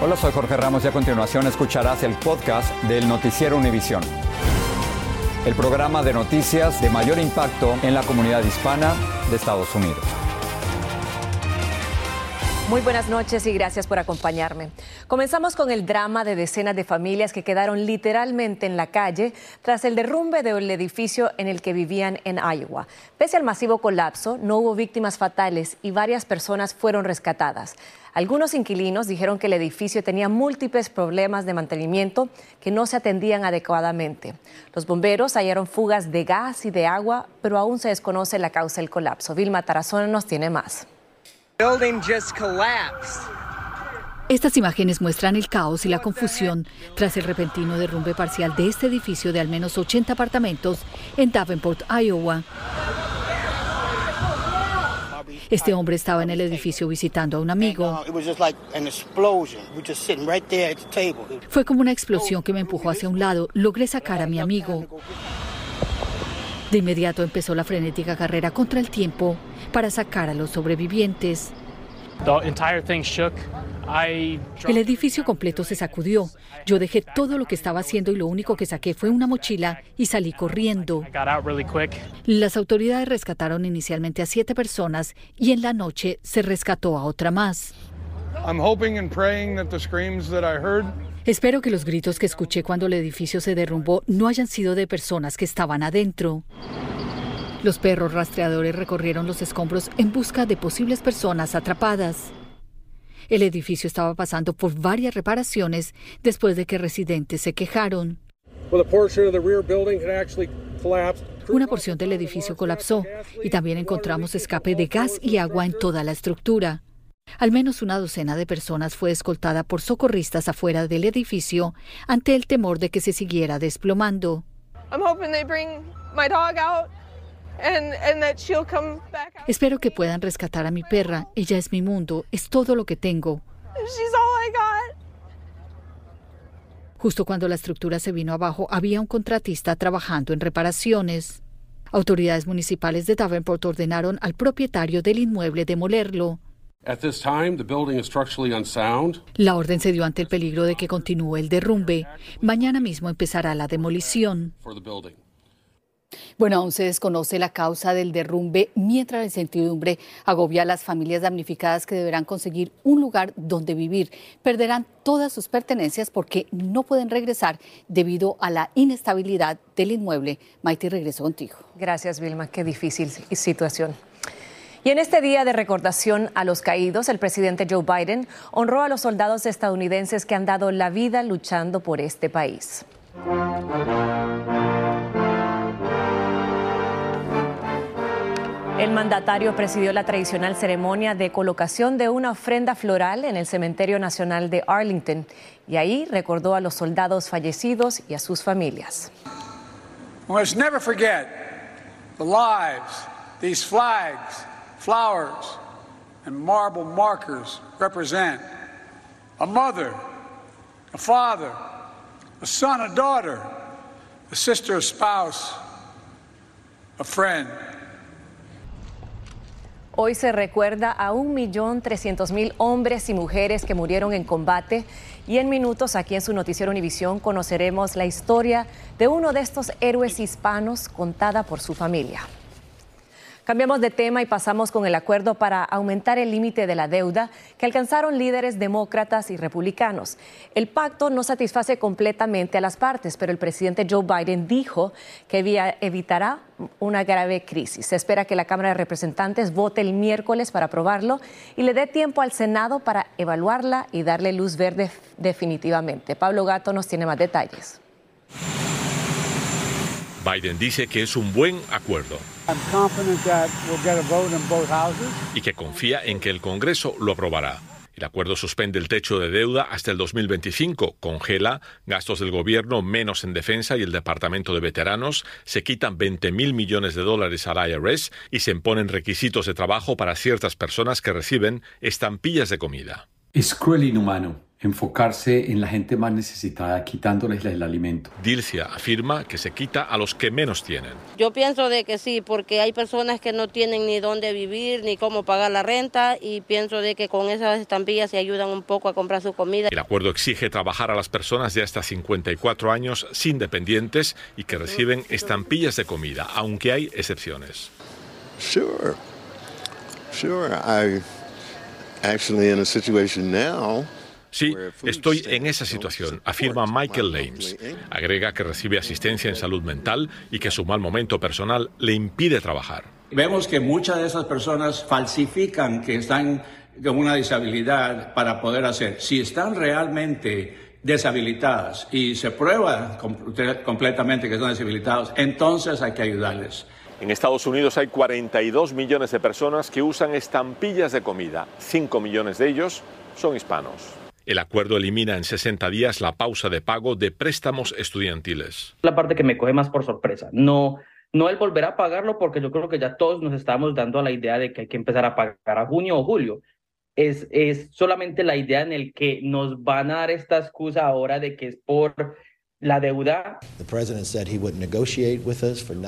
Hola, soy Jorge Ramos y a continuación escucharás el podcast del Noticiero Univisión. El programa de noticias de mayor impacto en la comunidad hispana de Estados Unidos. Muy buenas noches y gracias por acompañarme. Comenzamos con el drama de decenas de familias que quedaron literalmente en la calle tras el derrumbe del edificio en el que vivían en Iowa. Pese al masivo colapso, no hubo víctimas fatales y varias personas fueron rescatadas. Algunos inquilinos dijeron que el edificio tenía múltiples problemas de mantenimiento que no se atendían adecuadamente. Los bomberos hallaron fugas de gas y de agua, pero aún se desconoce la causa del colapso. Vilma Tarazona nos tiene más. Estas imágenes muestran el caos y la confusión tras el repentino derrumbe parcial de este edificio de al menos 80 apartamentos en Davenport, Iowa. Este hombre estaba en el edificio visitando a un amigo. Fue como una explosión que me empujó hacia un lado. Logré sacar a mi amigo. De inmediato empezó la frenética carrera contra el tiempo para sacar a los sobrevivientes. El edificio completo se sacudió. Yo dejé todo lo que estaba haciendo y lo único que saqué fue una mochila y salí corriendo. Las autoridades rescataron inicialmente a siete personas y en la noche se rescató a otra más. Espero que los gritos que escuché cuando el edificio se derrumbó no hayan sido de personas que estaban adentro. Los perros rastreadores recorrieron los escombros en busca de posibles personas atrapadas. El edificio estaba pasando por varias reparaciones después de que residentes se quejaron. Una porción del edificio colapsó y también encontramos escape de gas y agua en toda la estructura. Al menos una docena de personas fue escoltada por socorristas afuera del edificio ante el temor de que se siguiera desplomando. Espero que puedan rescatar a mi perra. Ella es mi mundo, es todo lo que tengo. Justo cuando la estructura se vino abajo, había un contratista trabajando en reparaciones. Autoridades municipales de Davenport ordenaron al propietario del inmueble demolerlo. La orden se dio ante el peligro de que continúe el derrumbe. Mañana mismo empezará la demolición. Bueno, aún se desconoce la causa del derrumbe, mientras la incertidumbre agobia a las familias damnificadas que deberán conseguir un lugar donde vivir. Perderán todas sus pertenencias porque no pueden regresar debido a la inestabilidad del inmueble. Maite, regreso contigo. Gracias, Vilma. Qué difícil situación. Y en este día de recordación a los caídos, el presidente Joe Biden honró a los soldados estadounidenses que han dado la vida luchando por este país. El mandatario presidió la tradicional ceremonia de colocación de una ofrenda floral en el Cementerio Nacional de Arlington y ahí recordó a los soldados fallecidos y a sus familias. Must never forget the lives these flags, flowers, and marble markers represent. A mother, a father, a son, a daughter, a sister, a spouse, a friend. Hoy se recuerda a 1.300.000 hombres y mujeres que murieron en combate y en minutos aquí en su noticiero Univisión conoceremos la historia de uno de estos héroes hispanos contada por su familia. Cambiamos de tema y pasamos con el acuerdo para aumentar el límite de la deuda que alcanzaron líderes demócratas y republicanos. El pacto no satisface completamente a las partes, pero el presidente Joe Biden dijo que evitará una grave crisis. Se espera que la Cámara de Representantes vote el miércoles para aprobarlo y le dé tiempo al Senado para evaluarla y darle luz verde definitivamente. Pablo Gato nos tiene más detalles. Biden dice que es un buen acuerdo y que confía en que el Congreso lo aprobará. El acuerdo suspende el techo de deuda hasta el 2025, congela gastos del gobierno menos en defensa y el Departamento de Veteranos, se quitan 20 mil millones de dólares al IRS y se imponen requisitos de trabajo para ciertas personas que reciben estampillas de comida. Es cruel e inhumano enfocarse en la gente más necesitada, quitándoles el alimento. Dilcia afirma que se quita a los que menos tienen. Yo pienso de que sí, porque hay personas que no tienen ni dónde vivir, ni cómo pagar la renta, y pienso de que con esas estampillas se ayudan un poco a comprar su comida. El acuerdo exige trabajar a las personas de hasta 54 años sin dependientes y que reciben estampillas de comida, aunque hay excepciones. Sure. Sure. I actually in a situation now Sí, estoy en esa situación, afirma Michael Lames. Agrega que recibe asistencia en salud mental y que su mal momento personal le impide trabajar. Vemos que muchas de esas personas falsifican que están con una disabilidad para poder hacer. Si están realmente deshabilitadas y se prueba completamente que están deshabilitados, entonces hay que ayudarles. En Estados Unidos hay 42 millones de personas que usan estampillas de comida. 5 millones de ellos son hispanos. El acuerdo elimina en 60 días la pausa de pago de préstamos estudiantiles. La parte que me coge más por sorpresa. No, no el volver a pagarlo porque yo creo que ya todos nos estamos dando a la idea de que hay que empezar a pagar a junio o julio. Es, es solamente la idea en el que nos van a dar esta excusa ahora de que es por la deuda.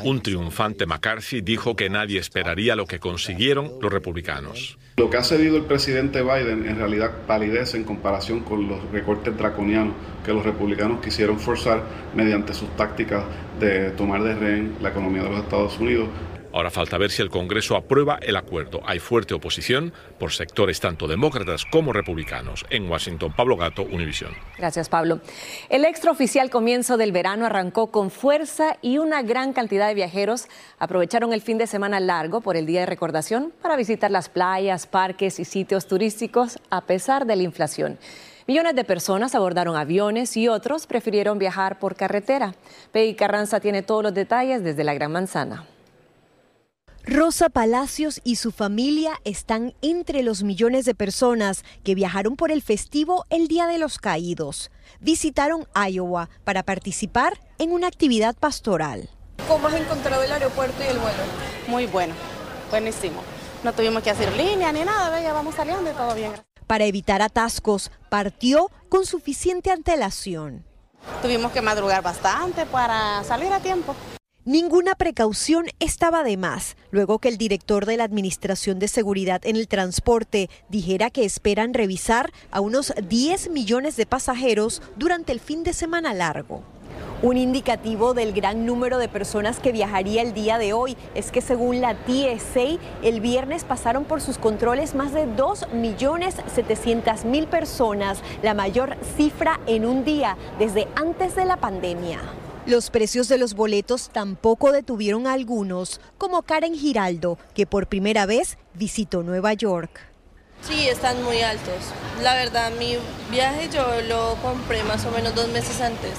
Un triunfante McCarthy dijo que nadie esperaría lo que consiguieron los republicanos. Lo que ha cedido el presidente Biden en realidad palidece en comparación con los recortes draconianos que los republicanos quisieron forzar mediante sus tácticas de tomar de rehén la economía de los Estados Unidos Ahora falta ver si el Congreso aprueba el acuerdo. Hay fuerte oposición por sectores tanto demócratas como republicanos. En Washington, Pablo Gato, Univisión. Gracias, Pablo. El extraoficial comienzo del verano arrancó con fuerza y una gran cantidad de viajeros aprovecharon el fin de semana largo por el Día de Recordación para visitar las playas, parques y sitios turísticos a pesar de la inflación. Millones de personas abordaron aviones y otros prefirieron viajar por carretera. Peggy Carranza tiene todos los detalles desde la Gran Manzana. Rosa Palacios y su familia están entre los millones de personas que viajaron por el festivo el Día de los Caídos. Visitaron Iowa para participar en una actividad pastoral. ¿Cómo has encontrado el aeropuerto y el vuelo? Muy bueno, buenísimo. No tuvimos que hacer línea ni nada, ya vamos saliendo y todo bien. Para evitar atascos, partió con suficiente antelación. Tuvimos que madrugar bastante para salir a tiempo. Ninguna precaución estaba de más, luego que el director de la Administración de Seguridad en el Transporte dijera que esperan revisar a unos 10 millones de pasajeros durante el fin de semana largo. Un indicativo del gran número de personas que viajaría el día de hoy es que según la TSA, el viernes pasaron por sus controles más de 2.700.000 personas, la mayor cifra en un día desde antes de la pandemia. Los precios de los boletos tampoco detuvieron a algunos, como Karen Giraldo, que por primera vez visitó Nueva York. Sí, están muy altos. La verdad, mi viaje yo lo compré más o menos dos meses antes.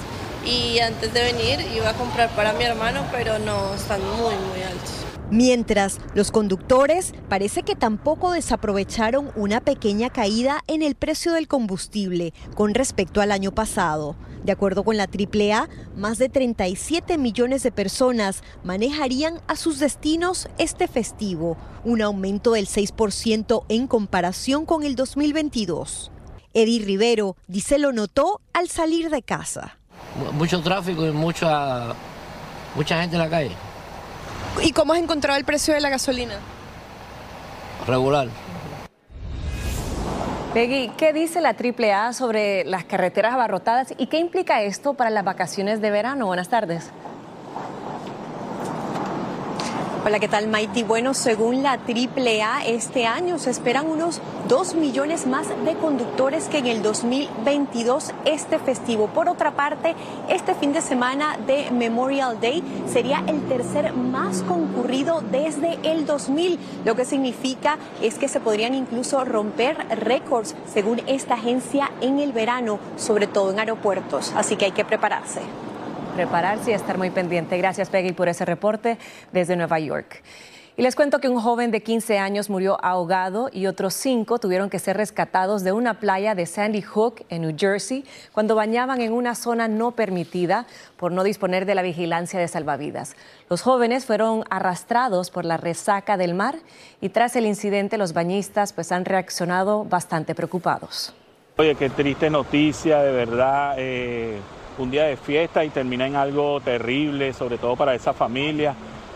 Y antes de venir iba a comprar para mi hermano, pero no, están muy, muy altos. Mientras, los conductores parece que tampoco desaprovecharon una pequeña caída en el precio del combustible con respecto al año pasado. De acuerdo con la AAA, más de 37 millones de personas manejarían a sus destinos este festivo, un aumento del 6% en comparación con el 2022. Eddie Rivero dice lo notó al salir de casa. Mucho tráfico y mucha, mucha gente en la calle. ¿Y cómo has encontrado el precio de la gasolina? regular. Peggy, ¿qué dice la AAA sobre las carreteras abarrotadas y qué implica esto para las vacaciones de verano? Buenas tardes. Hola, ¿qué tal, Maiti? Bueno, según la AAA, este año se esperan unos 2 millones más de conductores que en el 2022 este festivo. Por otra parte, este fin de semana de Memorial Day sería el tercer más concurrido desde el 2000, lo que significa es que se podrían incluso romper récords según esta agencia en el verano, sobre todo en aeropuertos. Así que hay que prepararse prepararse y estar muy pendiente. Gracias, Peggy, por ese reporte desde Nueva York. Y les cuento que un joven de 15 años murió ahogado y otros cinco tuvieron que ser rescatados de una playa de Sandy Hook, en New Jersey, cuando bañaban en una zona no permitida por no disponer de la vigilancia de salvavidas. Los jóvenes fueron arrastrados por la resaca del mar y tras el incidente los bañistas pues han reaccionado bastante preocupados. Oye, qué triste noticia, de verdad. Eh un día de fiesta y termina en algo terrible, sobre todo para esa familia.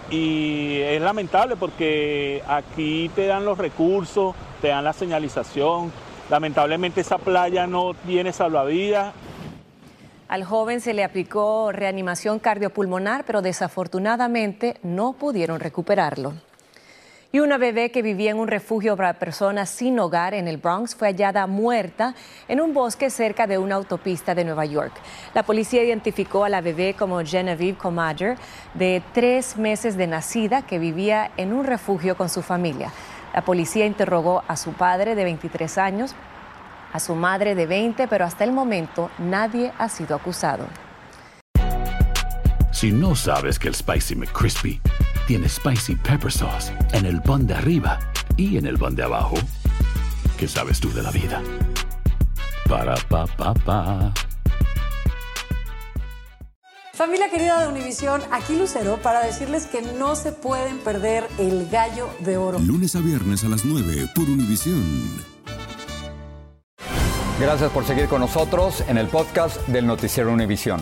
Y es lamentable porque aquí te dan los recursos, te dan la señalización. Lamentablemente esa playa no tiene salvavidas. Al joven se le aplicó reanimación cardiopulmonar, pero desafortunadamente no pudieron recuperarlo. Y una bebé que vivía en un refugio para personas sin hogar en el Bronx fue hallada muerta en un bosque cerca de una autopista de Nueva York. La policía identificó a la bebé como Genevieve Comadger, de tres meses de nacida, que vivía en un refugio con su familia. La policía interrogó a su padre de 23 años, a su madre de 20, pero hasta el momento nadie ha sido acusado. Si no sabes que el Spicy McCrispy tiene spicy pepper sauce en el pan de arriba y en el pan de abajo. ¿Qué sabes tú de la vida? Para pa pa pa. Familia querida de Univisión, aquí Lucero para decirles que no se pueden perder el gallo de oro. Lunes a viernes a las 9 por Univisión. Gracias por seguir con nosotros en el podcast del Noticiero Univisión.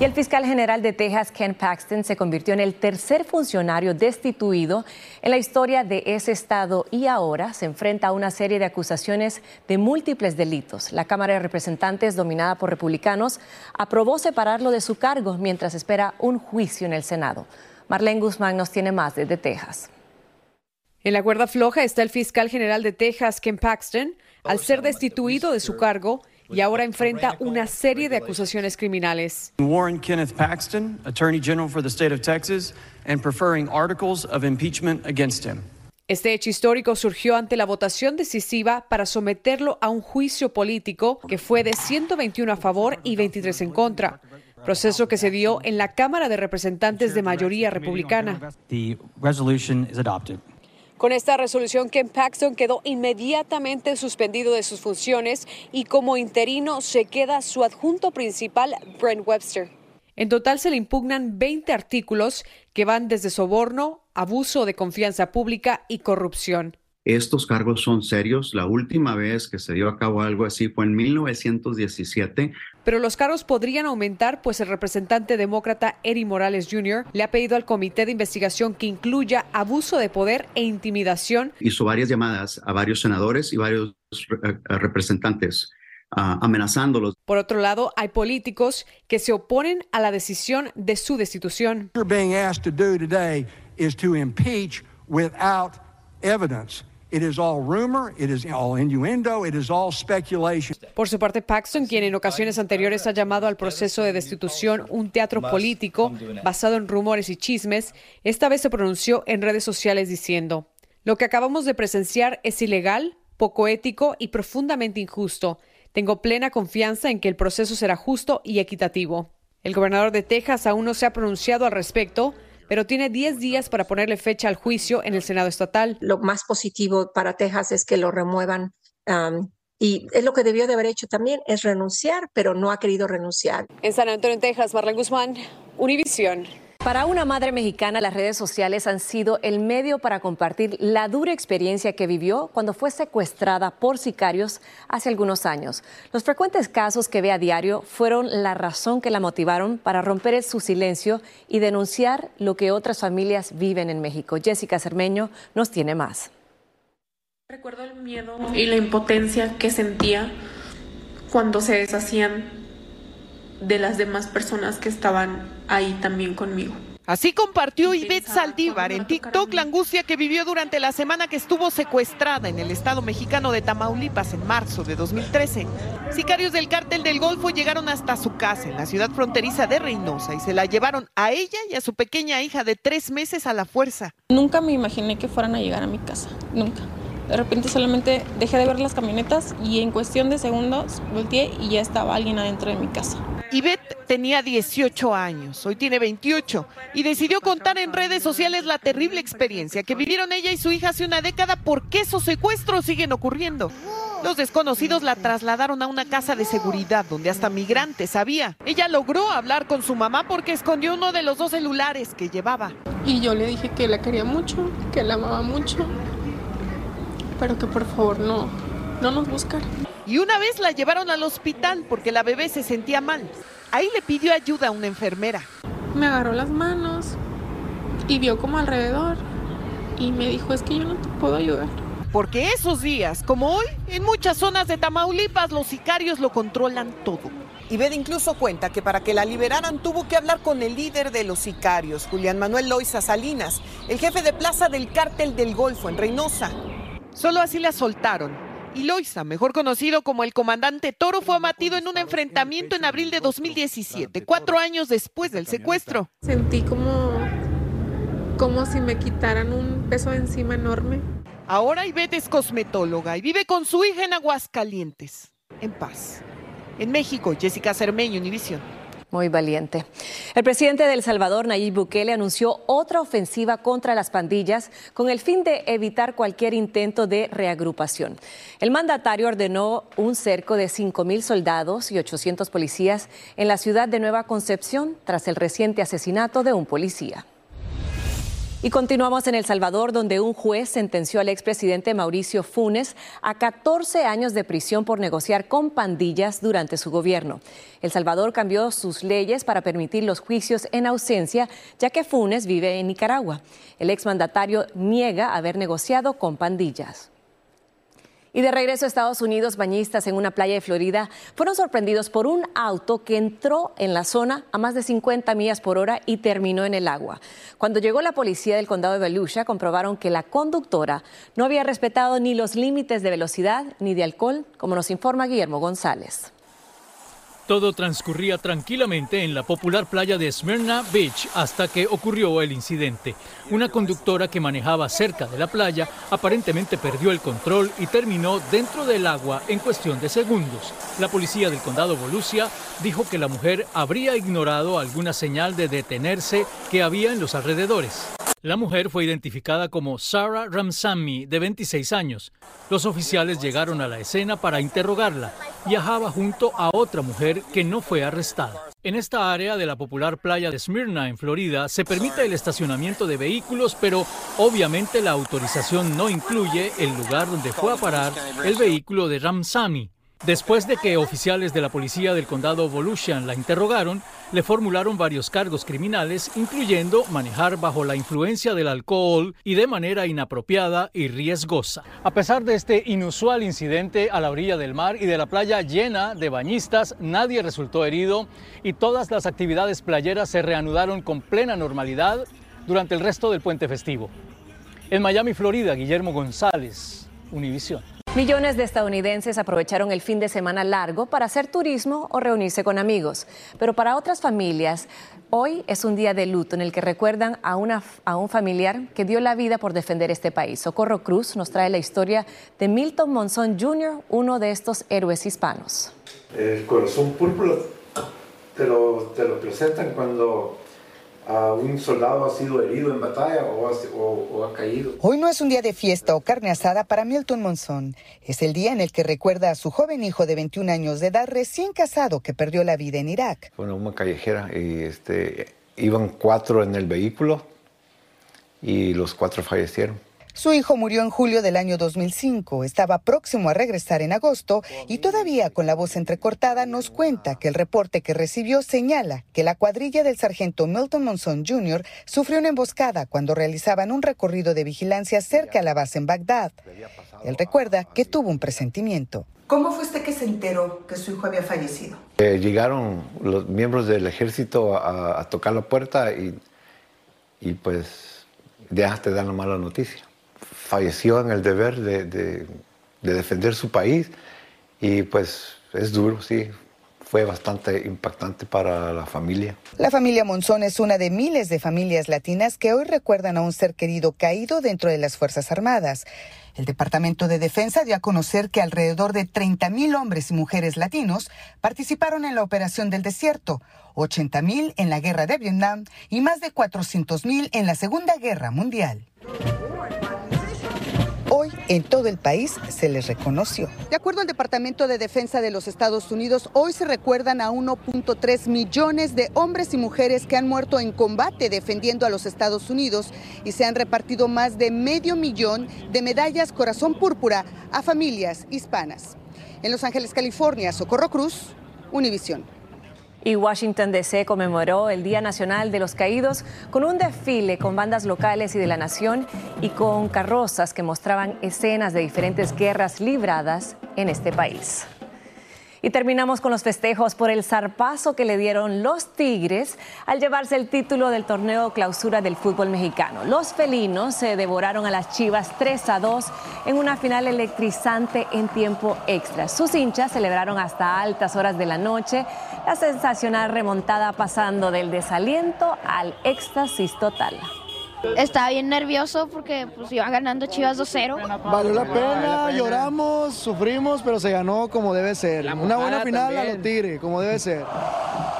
Y el fiscal general de Texas, Ken Paxton, se convirtió en el tercer funcionario destituido en la historia de ese estado y ahora se enfrenta a una serie de acusaciones de múltiples delitos. La Cámara de Representantes, dominada por republicanos, aprobó separarlo de su cargo mientras espera un juicio en el Senado. Marlene Guzmán nos tiene más desde Texas. En la cuerda floja está el fiscal general de Texas, Ken Paxton, al ser destituido de su cargo y ahora enfrenta una serie de acusaciones criminales. Warren Kenneth Paxton, Attorney General for the State of Texas, and preferring articles of impeachment against him. Este hecho histórico surgió ante la votación decisiva para someterlo a un juicio político que fue de 121 a favor y 23 en contra, proceso que se dio en la Cámara de Representantes de mayoría republicana. The resolution is adopted. Con esta resolución, Ken Paxton quedó inmediatamente suspendido de sus funciones y como interino se queda su adjunto principal, Brent Webster. En total se le impugnan 20 artículos que van desde soborno, abuso de confianza pública y corrupción. Estos cargos son serios. La última vez que se dio a cabo algo así fue en 1917. Pero los cargos podrían aumentar, pues el representante demócrata Eddie Morales Jr. le ha pedido al comité de investigación que incluya abuso de poder e intimidación. Hizo varias llamadas a varios senadores y varios eh, representantes uh, amenazándolos. Por otro lado, hay políticos que se oponen a la decisión de su destitución. being asked to do today is to impeach without evidence. It is all rumor, it is all innuendo, it is all speculation. Por su parte, Paxton, quien en ocasiones anteriores ha llamado al proceso de destitución un teatro político basado en rumores y chismes, esta vez se pronunció en redes sociales diciendo, lo que acabamos de presenciar es ilegal, poco ético y profundamente injusto. Tengo plena confianza en que el proceso será justo y equitativo. El gobernador de Texas aún no se ha pronunciado al respecto, pero tiene 10 días para ponerle fecha al juicio en el Senado estatal. Lo más positivo para Texas es que lo remuevan. um, y es lo que debió de haber hecho también, es renunciar, pero no ha querido renunciar. En San Antonio, Texas, Marlene Guzmán, Univisión. Para una madre mexicana, las redes sociales han sido el medio para compartir la dura experiencia que vivió cuando fue secuestrada por sicarios hace algunos años. Los frecuentes casos que ve a diario fueron la razón que la motivaron para romper su silencio y denunciar lo que otras familias viven en México. Jessica Cermeño nos tiene más. Recuerdo el miedo y la impotencia que sentía cuando se deshacían de las demás personas que estaban ahí también conmigo. Así compartió Ivette Saldívar en TikTok la angustia que vivió durante la semana que estuvo secuestrada en el estado mexicano de Tamaulipas en marzo de 2013. Sicarios del cártel del Golfo llegaron hasta su casa en la ciudad fronteriza de Reynosa y se la llevaron a ella y a su pequeña hija de tres meses a la fuerza. Nunca me imaginé que fueran a llegar a mi casa, nunca. De repente solamente dejé de ver las camionetas y en cuestión de segundos volteé y ya estaba alguien adentro de mi casa. Ivette tenía 18 años, hoy tiene 28 y decidió contar en redes sociales la terrible experiencia que vivieron ella y su hija hace una década porque esos secuestros siguen ocurriendo. Los desconocidos la trasladaron a una casa de seguridad donde hasta migrantes había. Ella logró hablar con su mamá porque escondió uno de los dos celulares que llevaba. Y yo le dije que la quería mucho, que la amaba mucho, pero que por favor no, no nos buscara. Y una vez la llevaron al hospital porque la bebé se sentía mal. Ahí le pidió ayuda a una enfermera. Me agarró las manos y vio como alrededor y me dijo es que yo no te puedo ayudar. Porque esos días, como hoy, en muchas zonas de Tamaulipas los sicarios lo controlan todo. Y Ved incluso cuenta que para que la liberaran tuvo que hablar con el líder de los sicarios, Julián Manuel Loiza Salinas, el jefe de plaza del cártel del Golfo en Reynosa. Solo así la soltaron. Y Loiza, mejor conocido como el comandante Toro, fue abatido en un enfrentamiento en abril de 2017, cuatro años después del secuestro. Sentí como, como si me quitaran un peso de encima enorme. Ahora Ivette es cosmetóloga y vive con su hija en Aguascalientes, en paz. En México, Jessica Cermeño, Univisión. Muy valiente. El presidente de El Salvador, Nayib Bukele, anunció otra ofensiva contra las pandillas con el fin de evitar cualquier intento de reagrupación. El mandatario ordenó un cerco de 5.000 soldados y 800 policías en la ciudad de Nueva Concepción tras el reciente asesinato de un policía. Y continuamos en El Salvador, donde un juez sentenció al expresidente Mauricio Funes a 14 años de prisión por negociar con pandillas durante su gobierno. El Salvador cambió sus leyes para permitir los juicios en ausencia, ya que Funes vive en Nicaragua. El exmandatario niega haber negociado con pandillas. Y de regreso a Estados Unidos, bañistas en una playa de Florida fueron sorprendidos por un auto que entró en la zona a más de 50 millas por hora y terminó en el agua. Cuando llegó la policía del condado de Volusia, comprobaron que la conductora no había respetado ni los límites de velocidad ni de alcohol, como nos informa Guillermo González. Todo transcurría tranquilamente en la popular playa de Smyrna Beach hasta que ocurrió el incidente. Una conductora que manejaba cerca de la playa aparentemente perdió el control y terminó dentro del agua en cuestión de segundos. La policía del condado Volusia dijo que la mujer habría ignorado alguna señal de detenerse que había en los alrededores. La mujer fue identificada como Sarah Ramsamy, de 26 años. Los oficiales llegaron a la escena para interrogarla. Viajaba junto a otra mujer que no fue arrestada. En esta área de la popular playa de Smyrna, en Florida, se permite el estacionamiento de vehículos, pero obviamente la autorización no incluye el lugar donde fue a parar el vehículo de Ramsamy. Después de que oficiales de la policía del condado Volusian la interrogaron, le formularon varios cargos criminales, incluyendo manejar bajo la influencia del alcohol y de manera inapropiada y riesgosa. A pesar de este inusual incidente a la orilla del mar y de la playa llena de bañistas, nadie resultó herido y todas las actividades playeras se reanudaron con plena normalidad durante el resto del puente festivo. En Miami, Florida, Guillermo González, Univisión. Millones de estadounidenses aprovecharon el fin de semana largo para hacer turismo o reunirse con amigos. Pero para otras familias, hoy es un día de luto en el que recuerdan a, a un familiar que dio la vida por defender este país. Socorro Cruz nos trae la historia de Milton Monzón Jr., uno de estos héroes hispanos. El corazón púrpura te lo, te lo presentan cuando a un soldado ha sido herido en batalla o ha, o, o ha, caído. Hoy no es un día de fiesta o carne asada para Milton Monzón. Es el día en el que recuerda a su joven hijo de 21 años de edad recién casado que perdió la vida en Irak. Fue una callejera y este, iban cuatro en el vehículo y los cuatro fallecieron. Su hijo murió en julio del año 2005, estaba próximo a regresar en agosto y todavía con la voz entrecortada nos cuenta que el reporte que recibió señala que la cuadrilla del sargento Milton Monson Jr. sufrió una emboscada cuando realizaban un recorrido de vigilancia cerca a la base en Bagdad. Él recuerda que tuvo un presentimiento. ¿Cómo fue usted que se enteró que su hijo había fallecido? Eh, llegaron los miembros del ejército a, a tocar la puerta y, y pues ya te dan la mala noticia falleció en el deber de, de, defender su país y pues es duro, sí, fue bastante impactante para la familia. La familia Monzón es una de miles de familias latinas que hoy recuerdan a un ser querido caído dentro de las Fuerzas Armadas. El Departamento de Defensa dio a conocer que alrededor de 30.000 hombres y mujeres latinos participaron en la Operación del Desierto, 80.000 en la Guerra de Vietnam y más de 400.000 en la Segunda Guerra Mundial. Hoy en todo el país se les reconoció. De acuerdo al Departamento de Defensa de los Estados Unidos, hoy se recuerdan a 1.3 millones de hombres y mujeres que han muerto en combate defendiendo a los Estados Unidos y se han repartido más de medio millón de medallas Corazón Púrpura a familias hispanas. En Los Ángeles, California, Socorro Cruz, Univisión. Y Washington DC conmemoró el Día Nacional de los Caídos con un desfile con bandas locales y de la nación y con carrozas que mostraban escenas de diferentes guerras libradas en este país. Y terminamos con los festejos por el zarpazo que le dieron los Tigres al llevarse el título del torneo clausura del fútbol mexicano. Los felinos se devoraron a las Chivas 3 a 2 en una final electrizante en tiempo extra. Sus hinchas celebraron hasta altas horas de la noche la sensacional remontada pasando del desaliento al éxtasis total. Estaba bien nervioso porque pues iban ganando Chivas 2-0. Valió la pena, lloramos, sufrimos, pero se ganó como debe ser. Una buena final a los Tigres, como debe ser.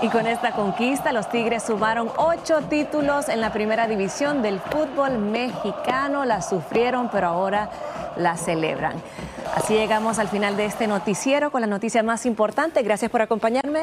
Y con esta conquista, los Tigres sumaron ocho títulos en la primera división del fútbol mexicano. La sufrieron, pero ahora la celebran. Así llegamos al final de este noticiero con la noticia más importante. Gracias por acompañarme.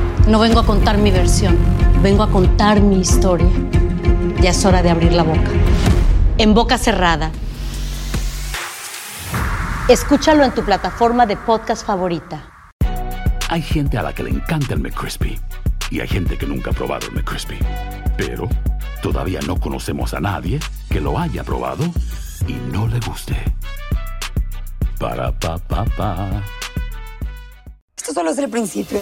No vengo a contar mi versión, vengo a contar mi historia. Ya es hora de abrir la boca. En boca cerrada. Escúchalo en tu plataforma de podcast favorita. Hay gente a la que le encanta el McCrispy y hay gente que nunca ha probado el McCrispy. Pero todavía no conocemos a nadie que lo haya probado y no le guste. Para pa pa pa. Esto solo es el principio.